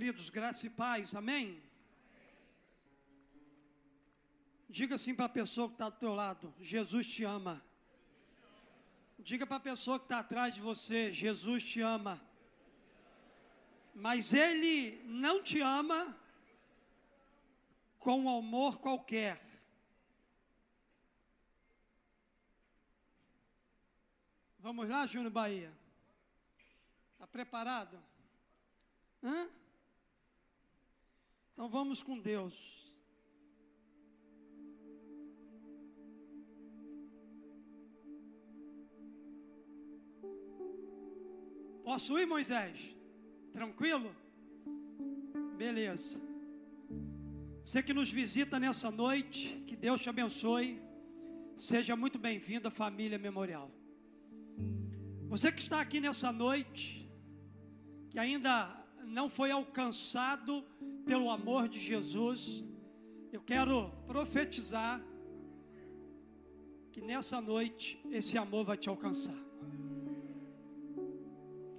Queridos, graça e paz, amém? Diga assim para a pessoa que está do teu lado: Jesus te ama. Diga para a pessoa que está atrás de você: Jesus te ama. Mas Ele não te ama com um amor qualquer. Vamos lá, Júnior Bahia? Está preparado? Hã? Então vamos com Deus. Posso ir, Moisés? Tranquilo? Beleza. Você que nos visita nessa noite, que Deus te abençoe. Seja muito bem-vindo à família Memorial. Você que está aqui nessa noite, que ainda não foi alcançado pelo amor de Jesus, eu quero profetizar que nessa noite esse amor vai te alcançar.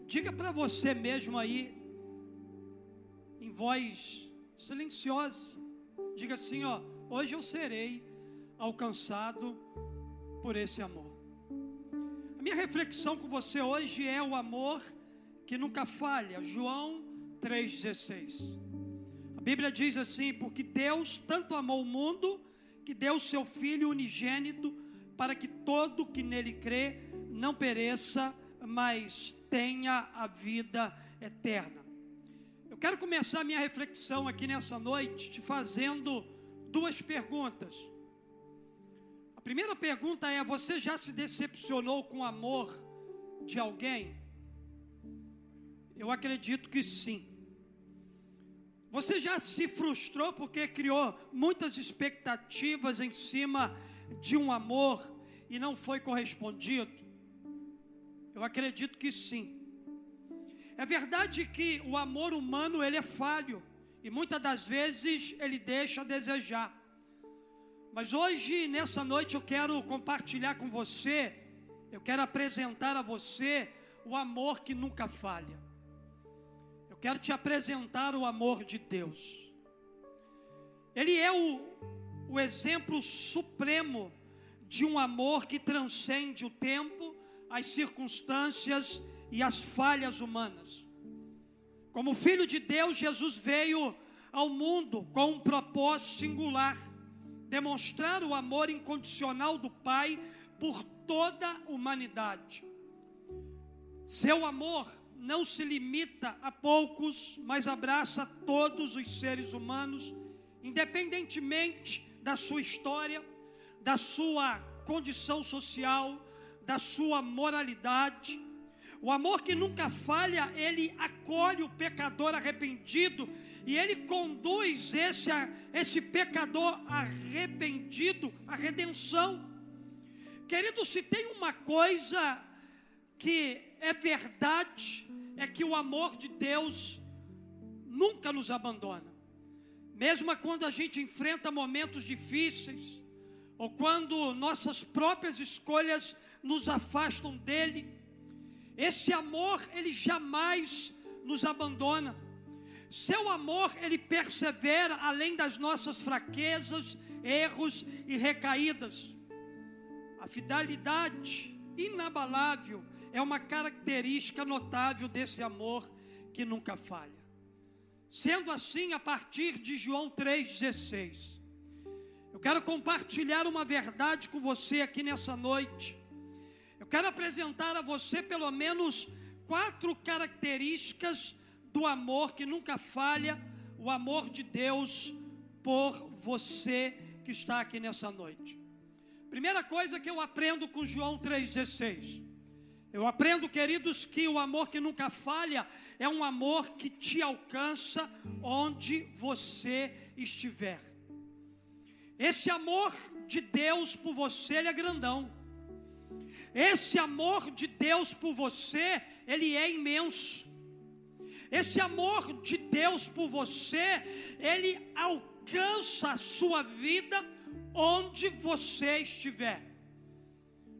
Diga para você mesmo aí, em voz silenciosa, diga assim: ó, hoje eu serei alcançado por esse amor. A minha reflexão com você hoje é o amor que nunca falha. João 3,16. A Bíblia diz assim: Porque Deus tanto amou o mundo, que deu seu Filho unigênito, para que todo que nele crê não pereça, mas tenha a vida eterna. Eu quero começar minha reflexão aqui nessa noite te fazendo duas perguntas. A primeira pergunta é: você já se decepcionou com o amor de alguém? Eu acredito que sim. Você já se frustrou porque criou muitas expectativas em cima de um amor e não foi correspondido? Eu acredito que sim. É verdade que o amor humano ele é falho e muitas das vezes ele deixa a desejar. Mas hoje, nessa noite, eu quero compartilhar com você, eu quero apresentar a você o amor que nunca falha. Quero te apresentar o amor de Deus. Ele é o, o exemplo supremo de um amor que transcende o tempo as circunstâncias e as falhas humanas. Como filho de Deus, Jesus veio ao mundo com um propósito singular: demonstrar o amor incondicional do Pai por toda a humanidade. Seu amor não se limita a poucos, mas abraça todos os seres humanos, independentemente da sua história, da sua condição social, da sua moralidade. O amor que nunca falha, ele acolhe o pecador arrependido e ele conduz esse, esse pecador arrependido à redenção. Querido, se tem uma coisa que é verdade, é que o amor de Deus nunca nos abandona. Mesmo quando a gente enfrenta momentos difíceis, ou quando nossas próprias escolhas nos afastam dele. Esse amor, ele jamais nos abandona. Seu amor, ele persevera além das nossas fraquezas, erros e recaídas. A fidelidade inabalável é uma característica notável desse amor que nunca falha. Sendo assim, a partir de João 3,16, eu quero compartilhar uma verdade com você aqui nessa noite eu quero apresentar a você pelo menos quatro características do amor que nunca falha, o amor de Deus por você que está aqui nessa noite. Primeira coisa que eu aprendo com João 3,16. Eu aprendo, queridos, que o amor que nunca falha é um amor que te alcança onde você estiver. Esse amor de Deus por você, ele é grandão. Esse amor de Deus por você, ele é imenso. Esse amor de Deus por você, ele alcança a sua vida onde você estiver.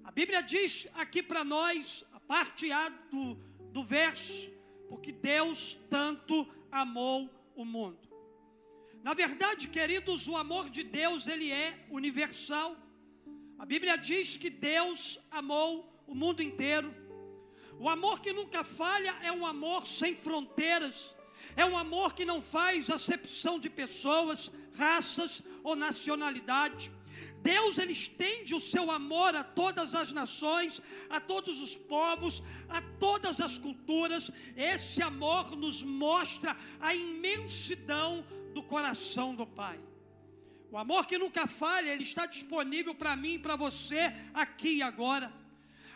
A Bíblia diz aqui para nós, a parte A do, do verso, porque Deus tanto amou o mundo. Na verdade, queridos, o amor de Deus, ele é universal. A Bíblia diz que Deus amou o mundo inteiro. O amor que nunca falha é um amor sem fronteiras. É um amor que não faz acepção de pessoas, raças ou nacionalidade. Deus ele estende o seu amor a todas as nações, a todos os povos, a todas as culturas. Esse amor nos mostra a imensidão do coração do Pai. O amor que nunca falha, ele está disponível para mim e para você aqui e agora.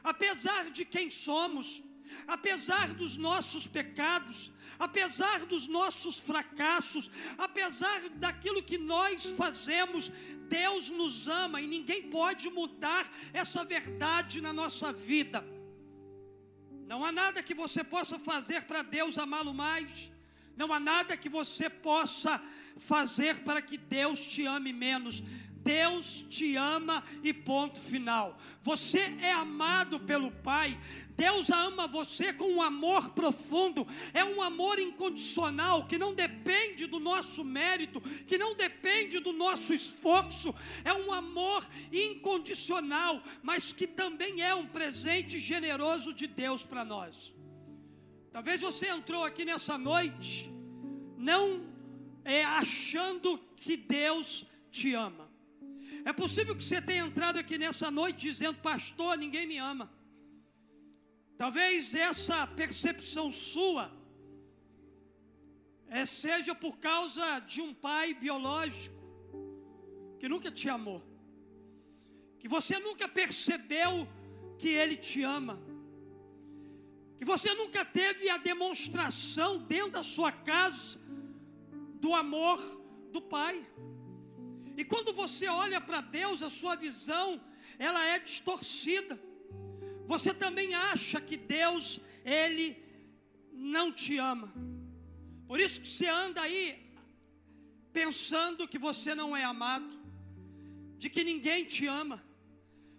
Apesar de quem somos, apesar dos nossos pecados, apesar dos nossos fracassos, apesar daquilo que nós fazemos, Deus nos ama e ninguém pode mudar essa verdade na nossa vida. Não há nada que você possa fazer para Deus amá-lo mais. Não há nada que você possa fazer para que Deus te ame menos. Deus te ama e ponto final. Você é amado pelo Pai. Deus ama você com um amor profundo, é um amor incondicional que não depende do nosso mérito, que não depende do nosso esforço, é um amor incondicional, mas que também é um presente generoso de Deus para nós. Talvez você entrou aqui nessa noite não é, achando que Deus te ama. É possível que você tenha entrado aqui nessa noite dizendo, pastor, ninguém me ama. Talvez essa percepção sua é, seja por causa de um pai biológico que nunca te amou, que você nunca percebeu que ele te ama, que você nunca teve a demonstração dentro da sua casa do amor do pai. E quando você olha para Deus, a sua visão, ela é distorcida. Você também acha que Deus, ele não te ama. Por isso que você anda aí pensando que você não é amado, de que ninguém te ama.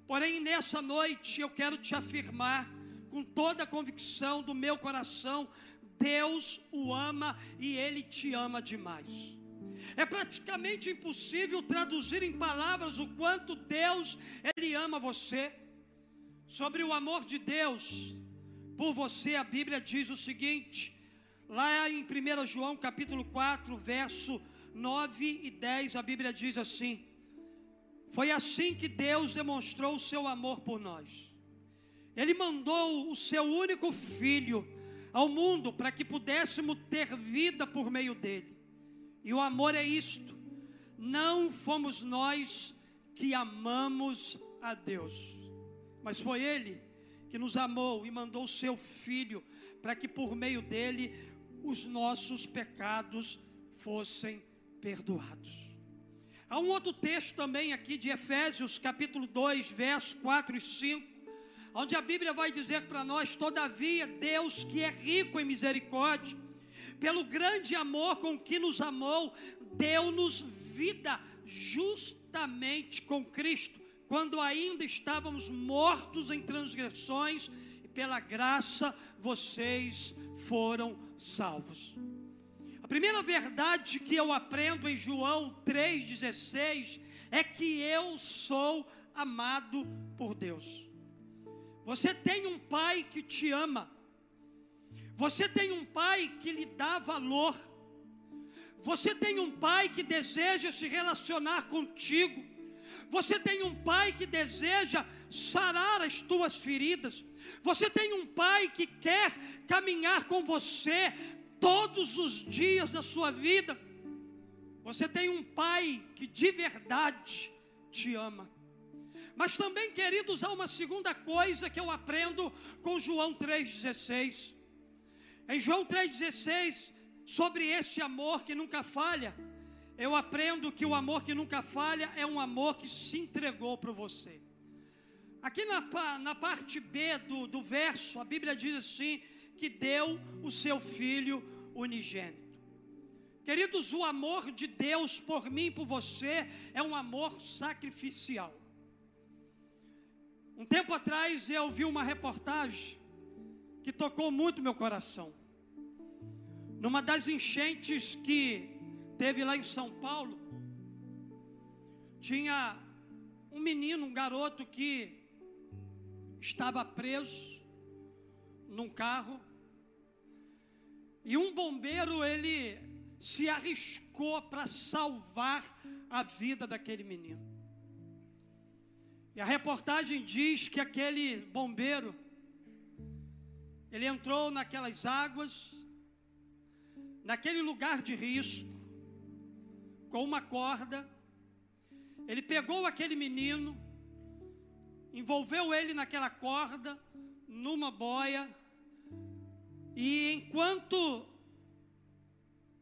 Porém, nessa noite eu quero te afirmar com toda a convicção do meu coração, Deus o ama e ele te ama demais. É praticamente impossível traduzir em palavras o quanto Deus ele ama você. Sobre o amor de Deus por você, a Bíblia diz o seguinte, lá em 1 João capítulo 4, verso 9 e 10, a Bíblia diz assim: Foi assim que Deus demonstrou o seu amor por nós. Ele mandou o seu único filho ao mundo para que pudéssemos ter vida por meio dele. E o amor é isto: não fomos nós que amamos a Deus, mas foi Ele que nos amou e mandou o seu Filho para que por meio dele os nossos pecados fossem perdoados. Há um outro texto também aqui de Efésios, capítulo 2, versos 4 e 5, onde a Bíblia vai dizer para nós: todavia, Deus que é rico em misericórdia, pelo grande amor com que nos amou, deu-nos vida justamente com Cristo, quando ainda estávamos mortos em transgressões, e pela graça vocês foram salvos. A primeira verdade que eu aprendo em João 3,16 é que eu sou amado por Deus. Você tem um pai que te ama. Você tem um pai que lhe dá valor. Você tem um pai que deseja se relacionar contigo. Você tem um pai que deseja sarar as tuas feridas. Você tem um pai que quer caminhar com você todos os dias da sua vida. Você tem um pai que de verdade te ama. Mas também, queridos, há uma segunda coisa que eu aprendo com João 3,16. Em João 3,16, sobre este amor que nunca falha, eu aprendo que o amor que nunca falha é um amor que se entregou para você. Aqui na, na parte B do, do verso, a Bíblia diz assim: que deu o seu filho unigênito. Queridos, o amor de Deus por mim e por você é um amor sacrificial. Um tempo atrás eu vi uma reportagem que tocou muito meu coração. Numa das enchentes que teve lá em São Paulo, tinha um menino, um garoto que estava preso num carro e um bombeiro ele se arriscou para salvar a vida daquele menino. E a reportagem diz que aquele bombeiro ele entrou naquelas águas, naquele lugar de risco, com uma corda. Ele pegou aquele menino, envolveu ele naquela corda, numa boia, e enquanto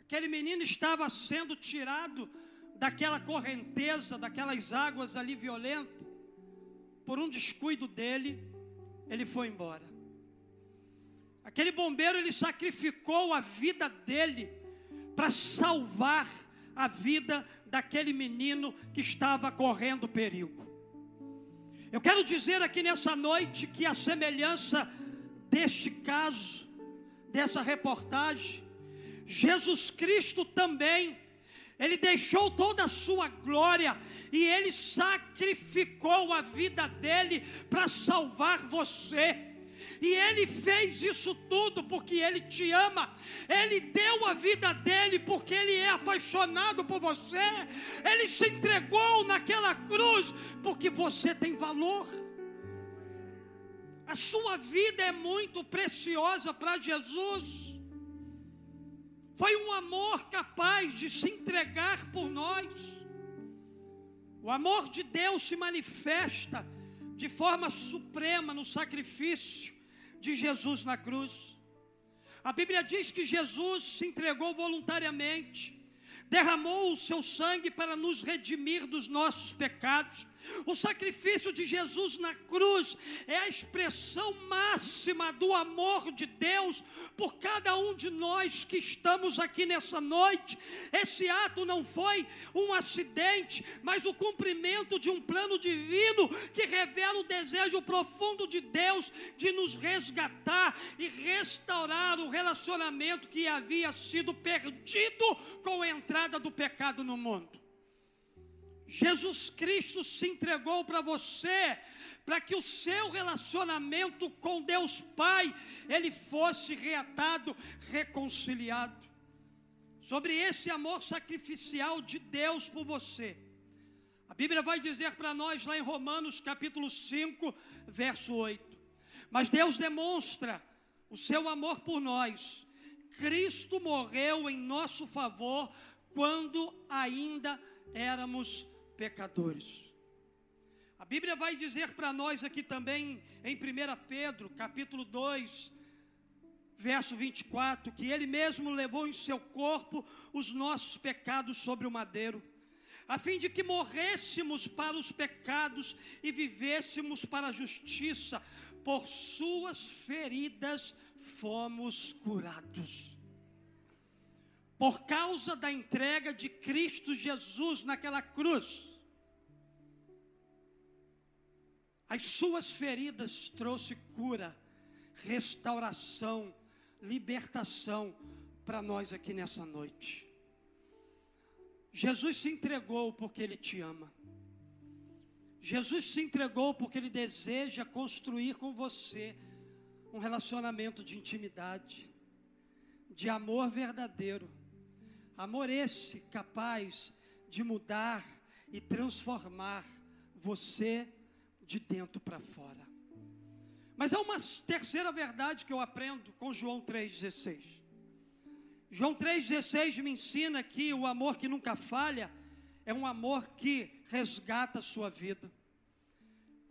aquele menino estava sendo tirado daquela correnteza, daquelas águas ali violentas, por um descuido dele, ele foi embora. Aquele bombeiro ele sacrificou a vida dele para salvar a vida daquele menino que estava correndo perigo. Eu quero dizer aqui nessa noite que a semelhança deste caso, dessa reportagem, Jesus Cristo também, ele deixou toda a sua glória e ele sacrificou a vida dele para salvar você. E Ele fez isso tudo porque Ele te ama. Ele deu a vida dele porque Ele é apaixonado por você. Ele se entregou naquela cruz porque você tem valor. A sua vida é muito preciosa para Jesus. Foi um amor capaz de se entregar por nós. O amor de Deus se manifesta de forma suprema no sacrifício de Jesus na cruz. A Bíblia diz que Jesus se entregou voluntariamente, derramou o seu sangue para nos redimir dos nossos pecados o sacrifício de Jesus na cruz é a expressão máxima do amor de Deus por cada um de nós que estamos aqui nessa noite. Esse ato não foi um acidente, mas o cumprimento de um plano divino que revela o desejo profundo de Deus de nos resgatar e restaurar o relacionamento que havia sido perdido com a entrada do pecado no mundo. Jesus Cristo se entregou para você, para que o seu relacionamento com Deus Pai, ele fosse reatado, reconciliado. Sobre esse amor sacrificial de Deus por você. A Bíblia vai dizer para nós lá em Romanos capítulo 5, verso 8. Mas Deus demonstra o seu amor por nós. Cristo morreu em nosso favor quando ainda éramos pecadores. A Bíblia vai dizer para nós aqui também, em 1 Pedro, capítulo 2, verso 24, que Ele mesmo levou em seu corpo os nossos pecados sobre o madeiro, a fim de que morrêssemos para os pecados e vivêssemos para a justiça, por Suas feridas fomos curados por causa da entrega de Cristo Jesus naquela cruz, as suas feridas trouxe cura, restauração, libertação para nós aqui nessa noite. Jesus se entregou porque Ele te ama. Jesus se entregou porque Ele deseja construir com você um relacionamento de intimidade, de amor verdadeiro Amor esse capaz de mudar e transformar você de dentro para fora. Mas há uma terceira verdade que eu aprendo com João 3,16. João 3,16 me ensina que o amor que nunca falha é um amor que resgata a sua vida.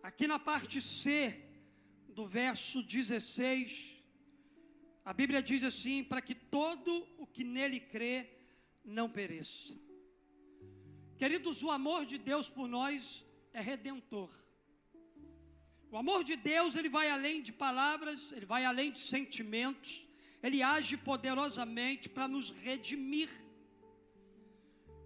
Aqui na parte C do verso 16, a Bíblia diz assim: para que todo o que nele crê não pereça. Queridos, o amor de Deus por nós é redentor. O amor de Deus, ele vai além de palavras, ele vai além de sentimentos, ele age poderosamente para nos redimir.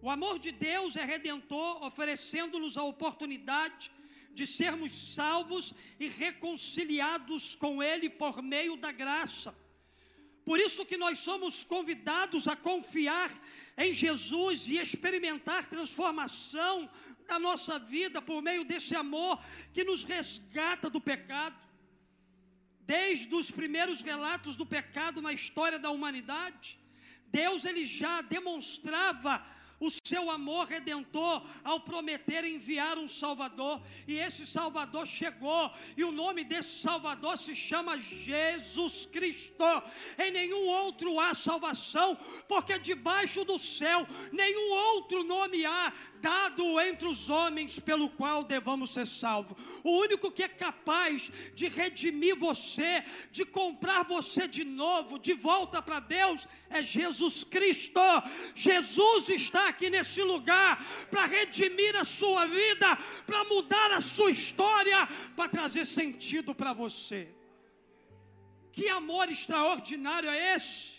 O amor de Deus é redentor, oferecendo-nos a oportunidade de sermos salvos e reconciliados com Ele por meio da graça Por isso que nós somos convidados a confiar em Jesus e experimentar transformação da nossa vida por meio desse amor que nos resgata do pecado. Desde os primeiros relatos do pecado na história da humanidade, Deus ele já demonstrava o seu amor redentor ao prometer enviar um Salvador, e esse Salvador chegou, e o nome desse Salvador se chama Jesus Cristo. Em nenhum outro há salvação, porque debaixo do céu nenhum outro nome há dado entre os homens pelo qual devamos ser salvos. O único que é capaz de redimir você, de comprar você de novo, de volta para Deus, é Jesus Cristo. Jesus está aqui nesse lugar para redimir a sua vida, para mudar a sua história, para trazer sentido para você. Que amor extraordinário é esse?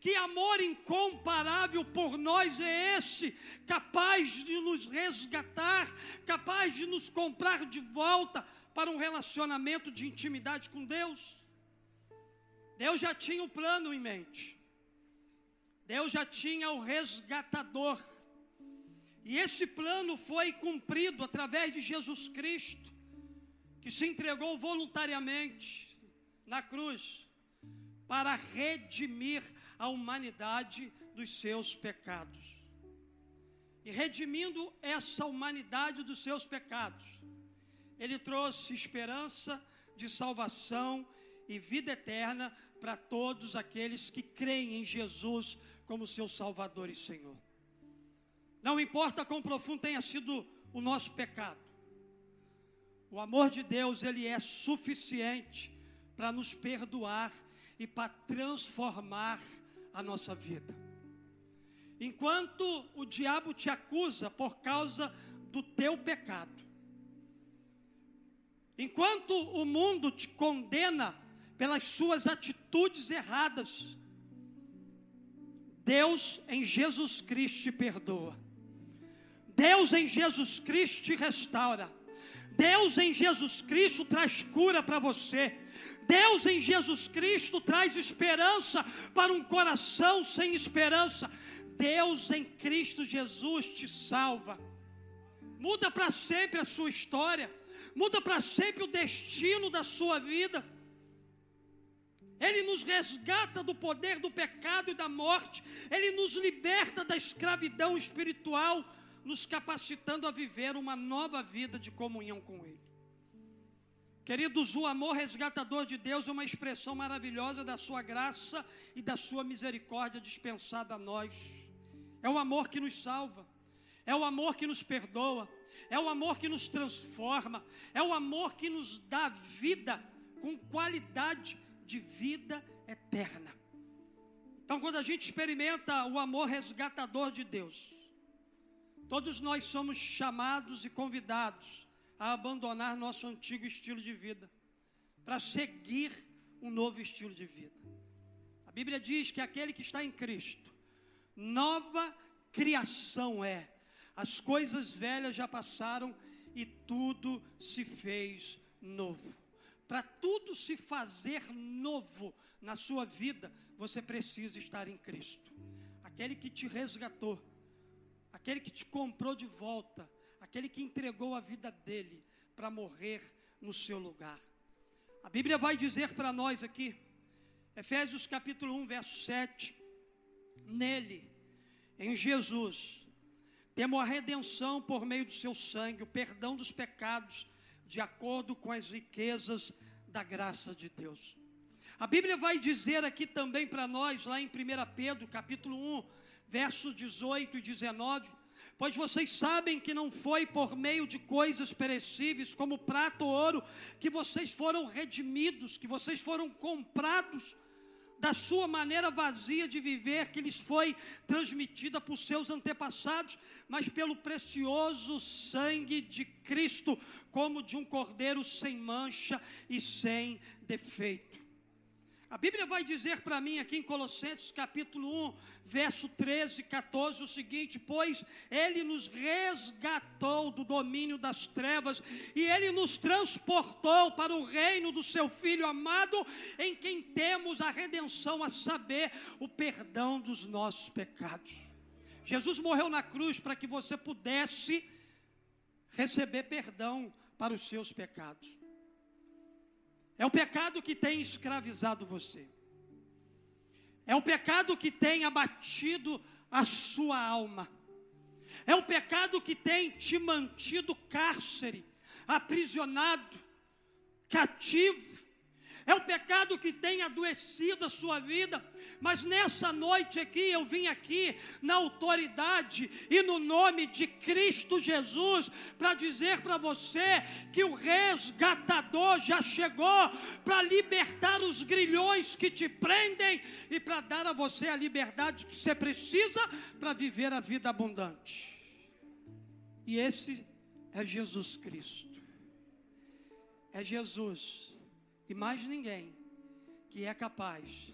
Que amor incomparável por nós é esse, capaz de nos resgatar, capaz de nos comprar de volta para um relacionamento de intimidade com Deus? Deus já tinha um plano em mente. Deus já tinha o resgatador. E esse plano foi cumprido através de Jesus Cristo, que se entregou voluntariamente na cruz para redimir a humanidade dos seus pecados. E redimindo essa humanidade dos seus pecados, ele trouxe esperança de salvação e vida eterna para todos aqueles que creem em Jesus como seu Salvador e Senhor. Não importa quão profundo tenha sido o nosso pecado, o amor de Deus, ele é suficiente para nos perdoar e para transformar a nossa vida. Enquanto o diabo te acusa por causa do teu pecado, enquanto o mundo te condena pelas suas atitudes erradas, Deus em Jesus Cristo te perdoa. Deus em Jesus Cristo te restaura. Deus em Jesus Cristo traz cura para você. Deus em Jesus Cristo traz esperança para um coração sem esperança. Deus em Cristo Jesus te salva. Muda para sempre a sua história. Muda para sempre o destino da sua vida. Ele nos resgata do poder do pecado e da morte. Ele nos liberta da escravidão espiritual, nos capacitando a viver uma nova vida de comunhão com Ele. Queridos, o amor resgatador de Deus é uma expressão maravilhosa da sua graça e da sua misericórdia dispensada a nós. É o amor que nos salva, é o amor que nos perdoa, é o amor que nos transforma, é o amor que nos dá vida com qualidade de vida eterna. Então, quando a gente experimenta o amor resgatador de Deus, todos nós somos chamados e convidados a abandonar nosso antigo estilo de vida, para seguir um novo estilo de vida. A Bíblia diz que aquele que está em Cristo, nova criação é. As coisas velhas já passaram e tudo se fez novo. Para tudo se fazer novo na sua vida, você precisa estar em Cristo. Aquele que te resgatou, aquele que te comprou de volta, aquele que entregou a vida dele para morrer no seu lugar. A Bíblia vai dizer para nós aqui, Efésios capítulo 1, verso 7, nele, em Jesus, temos a redenção por meio do seu sangue, o perdão dos pecados, de acordo com as riquezas da graça de Deus. A Bíblia vai dizer aqui também para nós, lá em 1 Pedro, capítulo 1, versos 18 e 19, Pois vocês sabem que não foi por meio de coisas perecíveis, como prata ou ouro, que vocês foram redimidos, que vocês foram comprados da sua maneira vazia de viver, que lhes foi transmitida por seus antepassados, mas pelo precioso sangue de Cristo, como de um cordeiro sem mancha e sem defeito. A Bíblia vai dizer para mim aqui em Colossenses capítulo 1, verso 13 e 14 o seguinte: Pois Ele nos resgatou do domínio das trevas e Ele nos transportou para o reino do Seu Filho amado, em quem temos a redenção, a saber, o perdão dos nossos pecados. Jesus morreu na cruz para que você pudesse receber perdão para os seus pecados. É o pecado que tem escravizado você. É o pecado que tem abatido a sua alma. É o pecado que tem te mantido cárcere, aprisionado, cativo. É o pecado que tem adoecido a sua vida mas nessa noite aqui, eu vim aqui na autoridade e no nome de Cristo Jesus para dizer para você que o resgatador já chegou para libertar os grilhões que te prendem e para dar a você a liberdade que você precisa para viver a vida abundante. E esse é Jesus Cristo. É Jesus e mais ninguém que é capaz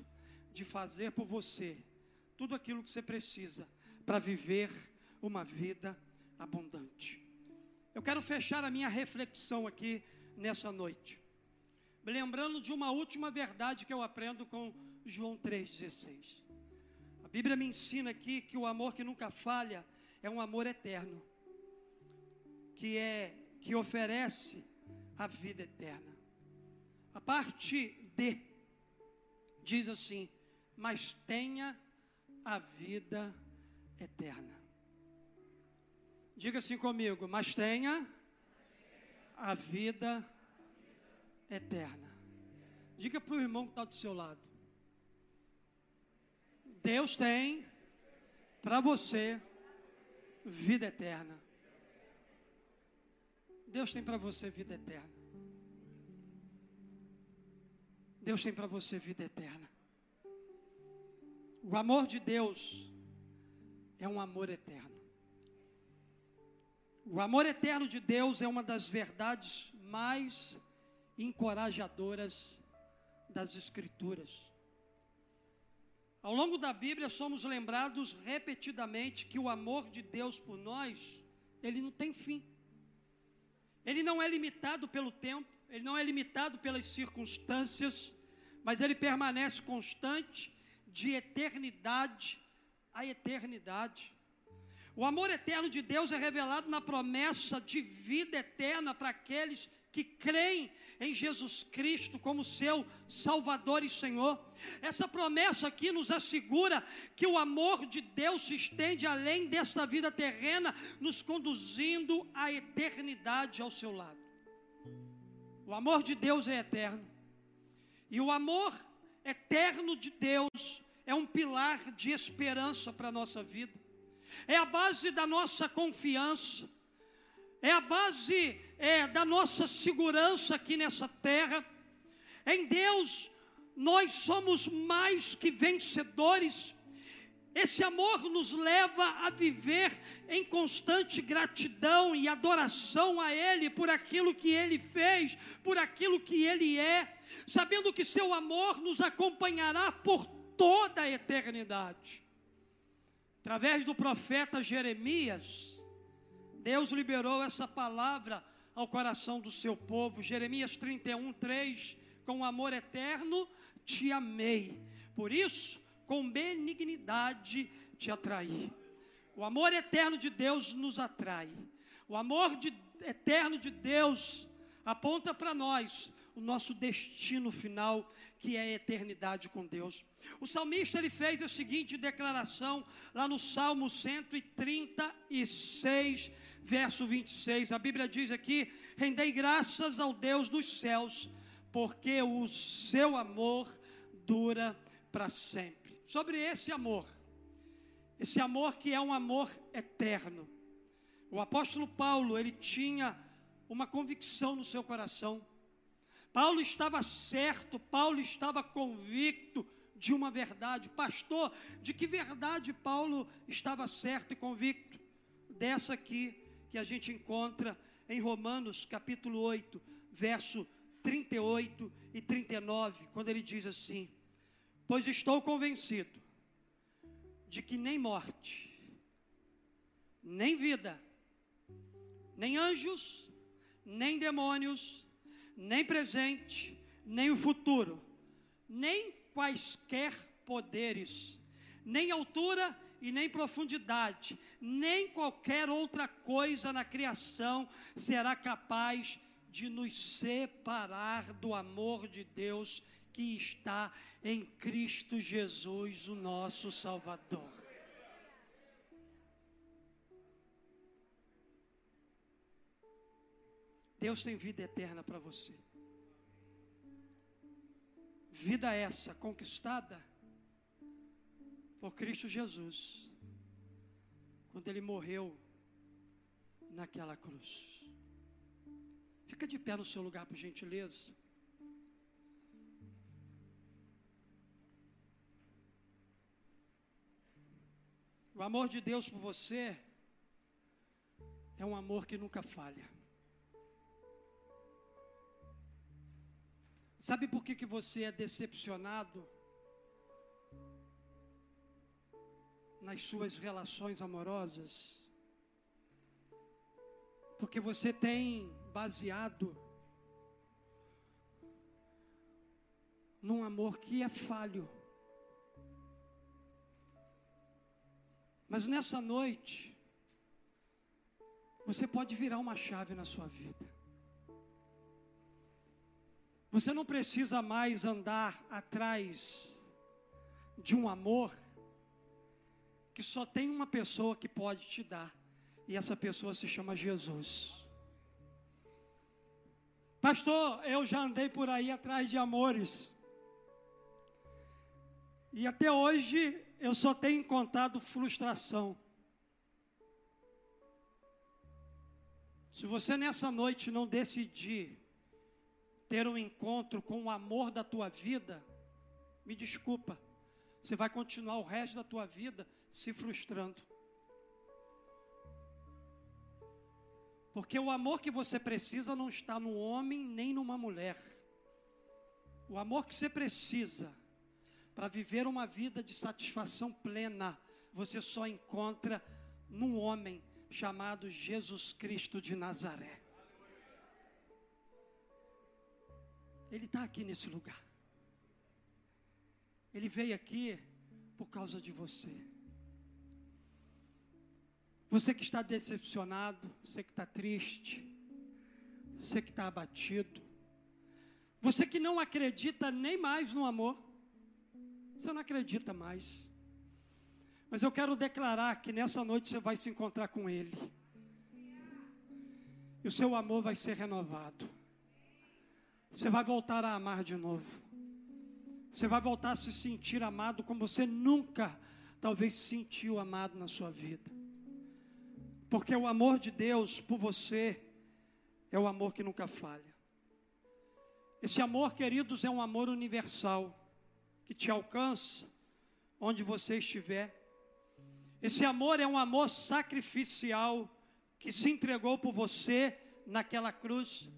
de fazer por você tudo aquilo que você precisa para viver uma vida abundante. Eu quero fechar a minha reflexão aqui nessa noite, lembrando de uma última verdade que eu aprendo com João 3,16. A Bíblia me ensina aqui que o amor que nunca falha é um amor eterno, que é que oferece a vida eterna. A parte D diz assim: mas tenha a vida eterna. Diga assim comigo, mas tenha a vida eterna. Diga para o irmão que está do seu lado. Deus tem para você vida eterna. Deus tem para você vida eterna. Deus tem para você vida eterna. O amor de Deus é um amor eterno. O amor eterno de Deus é uma das verdades mais encorajadoras das Escrituras. Ao longo da Bíblia somos lembrados repetidamente que o amor de Deus por nós, ele não tem fim. Ele não é limitado pelo tempo, ele não é limitado pelas circunstâncias, mas ele permanece constante de eternidade a eternidade. O amor eterno de Deus é revelado na promessa de vida eterna para aqueles que creem em Jesus Cristo como seu Salvador e Senhor. Essa promessa aqui nos assegura que o amor de Deus se estende além dessa vida terrena, nos conduzindo à eternidade ao seu lado. O amor de Deus é eterno. E o amor eterno de Deus é um pilar de esperança para a nossa vida, é a base da nossa confiança, é a base é, da nossa segurança aqui nessa terra. Em Deus, nós somos mais que vencedores. Esse amor nos leva a viver em constante gratidão e adoração a Ele por aquilo que Ele fez, por aquilo que Ele é, sabendo que Seu amor nos acompanhará por toda a eternidade. Através do profeta Jeremias, Deus liberou essa palavra ao coração do seu povo. Jeremias 31, 3: Com amor eterno te amei, por isso, com benignidade te atraí. O amor eterno de Deus nos atrai. O amor de, eterno de Deus aponta para nós o nosso destino final, que é a eternidade com Deus. O salmista ele fez a seguinte declaração lá no Salmo 136, verso 26. A Bíblia diz aqui: Rendei graças ao Deus dos céus, porque o seu amor dura para sempre. Sobre esse amor, esse amor que é um amor eterno. O apóstolo Paulo, ele tinha uma convicção no seu coração Paulo estava certo, Paulo estava convicto de uma verdade. Pastor, de que verdade Paulo estava certo e convicto? Dessa aqui que a gente encontra em Romanos capítulo 8, verso 38 e 39, quando ele diz assim: Pois estou convencido de que nem morte, nem vida, nem anjos, nem demônios, nem presente, nem o futuro, nem quaisquer poderes, nem altura e nem profundidade, nem qualquer outra coisa na criação será capaz de nos separar do amor de Deus que está em Cristo Jesus, o nosso Salvador. Deus tem vida eterna para você. Vida essa conquistada por Cristo Jesus, quando Ele morreu naquela cruz. Fica de pé no seu lugar, por gentileza. O amor de Deus por você é um amor que nunca falha. Sabe por que, que você é decepcionado nas suas relações amorosas? Porque você tem baseado num amor que é falho. Mas nessa noite, você pode virar uma chave na sua vida. Você não precisa mais andar atrás de um amor que só tem uma pessoa que pode te dar, e essa pessoa se chama Jesus. Pastor, eu já andei por aí atrás de amores, e até hoje eu só tenho encontrado frustração. Se você nessa noite não decidir ter um encontro com o amor da tua vida, me desculpa, você vai continuar o resto da tua vida se frustrando. Porque o amor que você precisa não está no homem nem numa mulher. O amor que você precisa para viver uma vida de satisfação plena, você só encontra num homem chamado Jesus Cristo de Nazaré. Ele está aqui nesse lugar. Ele veio aqui por causa de você. Você que está decepcionado, você que está triste, você que está abatido, você que não acredita nem mais no amor, você não acredita mais. Mas eu quero declarar que nessa noite você vai se encontrar com Ele, e o seu amor vai ser renovado. Você vai voltar a amar de novo. Você vai voltar a se sentir amado como você nunca, talvez, se sentiu amado na sua vida. Porque o amor de Deus por você é o amor que nunca falha. Esse amor, queridos, é um amor universal que te alcança onde você estiver. Esse amor é um amor sacrificial que se entregou por você naquela cruz.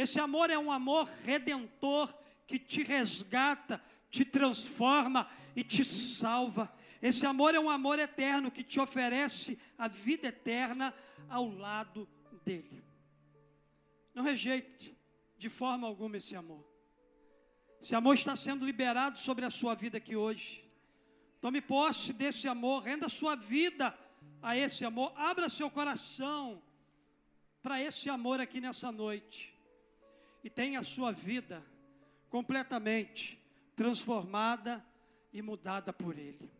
Esse amor é um amor redentor que te resgata, te transforma e te salva. Esse amor é um amor eterno que te oferece a vida eterna ao lado dele. Não rejeite de forma alguma esse amor. Esse amor está sendo liberado sobre a sua vida aqui hoje. Tome posse desse amor, renda sua vida a esse amor, abra seu coração para esse amor aqui nessa noite e tenha a sua vida completamente transformada e mudada por Ele.